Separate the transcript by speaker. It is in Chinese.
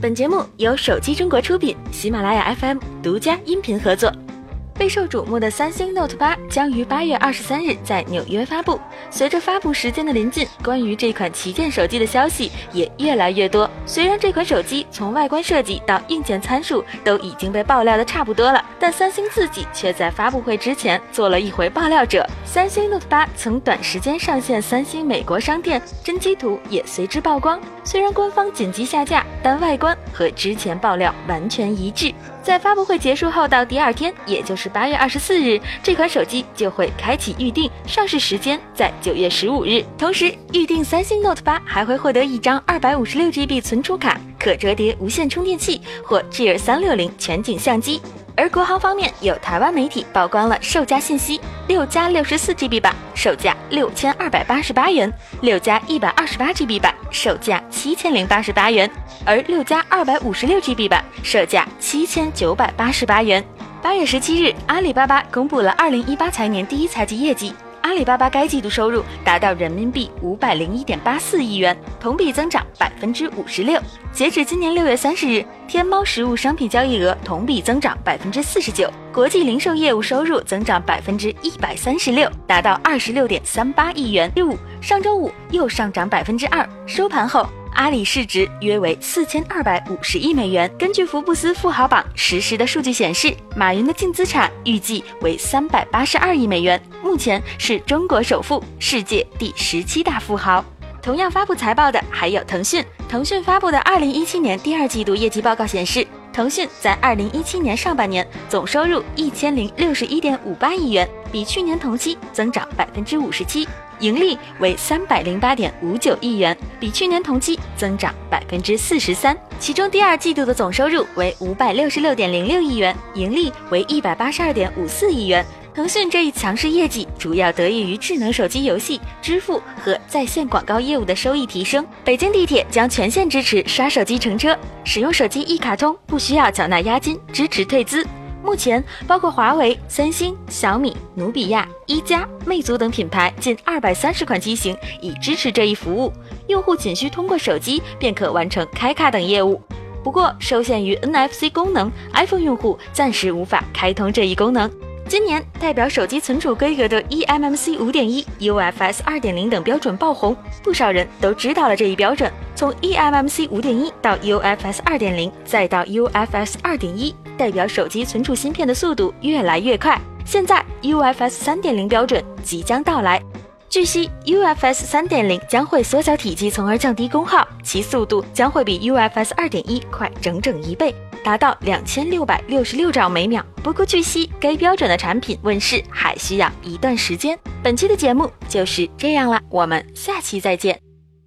Speaker 1: 本节目由手机中国出品，喜马拉雅 FM 独家音频合作。备受瞩目的三星 Note 八将于八月二十三日在纽约发布。随着发布时间的临近，关于这款旗舰手机的消息也越来越多。虽然这款手机从外观设计到硬件参数都已经被爆料的差不多了，但三星自己却在发布会之前做了一回爆料者。三星 Note 八曾短时间上线三星美国商店，真机图也随之曝光。虽然官方紧急下架，但外观和之前爆料完全一致。在发布会结束后到第二天，也就是八月二十四日，这款手机就会开启预定，上市时间在九月十五日。同时，预定三星 Note 八还会获得一张二百五十六 GB 存储卡、可折叠无线充电器或 Gear 三六零全景相机。而国行方面，有台湾媒体曝光了售价信息：六加六十四 GB 版售价六千二百八十八元，六加一百二十八 GB 版售价七千零八十八元，而六加二百五十六 GB 版售价七千九百八十八元。八月十七日，阿里巴巴公布了二零一八财年第一财季业绩。阿里巴巴该季度收入达到人民币五百零一点八四亿元，同比增长百分之五十六。截止今年六月三十日，天猫实物商品交易额同比增长百分之四十九，国际零售业务收入增长百分之一百三十六，达到二十六点三八亿元。第五上周五又上涨百分之二，收盘后。阿里市值约为四千二百五十亿美元。根据福布斯富豪榜实时的数据显示，马云的净资产预计为三百八十二亿美元，目前是中国首富，世界第十七大富豪。同样发布财报的还有腾讯。腾讯发布的二零一七年第二季度业绩报告显示，腾讯在二零一七年上半年总收入一千零六十一点五八亿元，比去年同期增长百分之五十七。盈利为三百零八点五九亿元，比去年同期增长百分之四十三。其中第二季度的总收入为五百六十六点零六亿元，盈利为一百八十二点五四亿元。腾讯这一强势业绩主要得益于智能手机游戏、支付和在线广告业务的收益提升。北京地铁将全线支持刷手机乘车，使用手机一卡通不需要缴纳押金，支持退资。目前，包括华为、三星、小米、努比亚、一加、魅族等品牌近二百三十款机型已支持这一服务，用户仅需通过手机便可完成开卡等业务。不过，受限于 NFC 功能，iPhone 用户暂时无法开通这一功能。今年代表手机存储规格的 eMMC 五点一、UFS 二点零等标准爆红，不少人都知道了这一标准。从 eMMC 五点一到 UFS 二点零，再到 UFS 二点一，代表手机存储芯片的速度越来越快。现在 UFS 三点零标准即将到来。据悉，UFS 三点零将会缩小体积，从而降低功耗，其速度将会比 UFS 二点一快整整一倍。达到两千六百六十六兆每秒。不过，据悉该标准的产品问世还需要一段时间。本期的节目就是这样了，我们下期再见。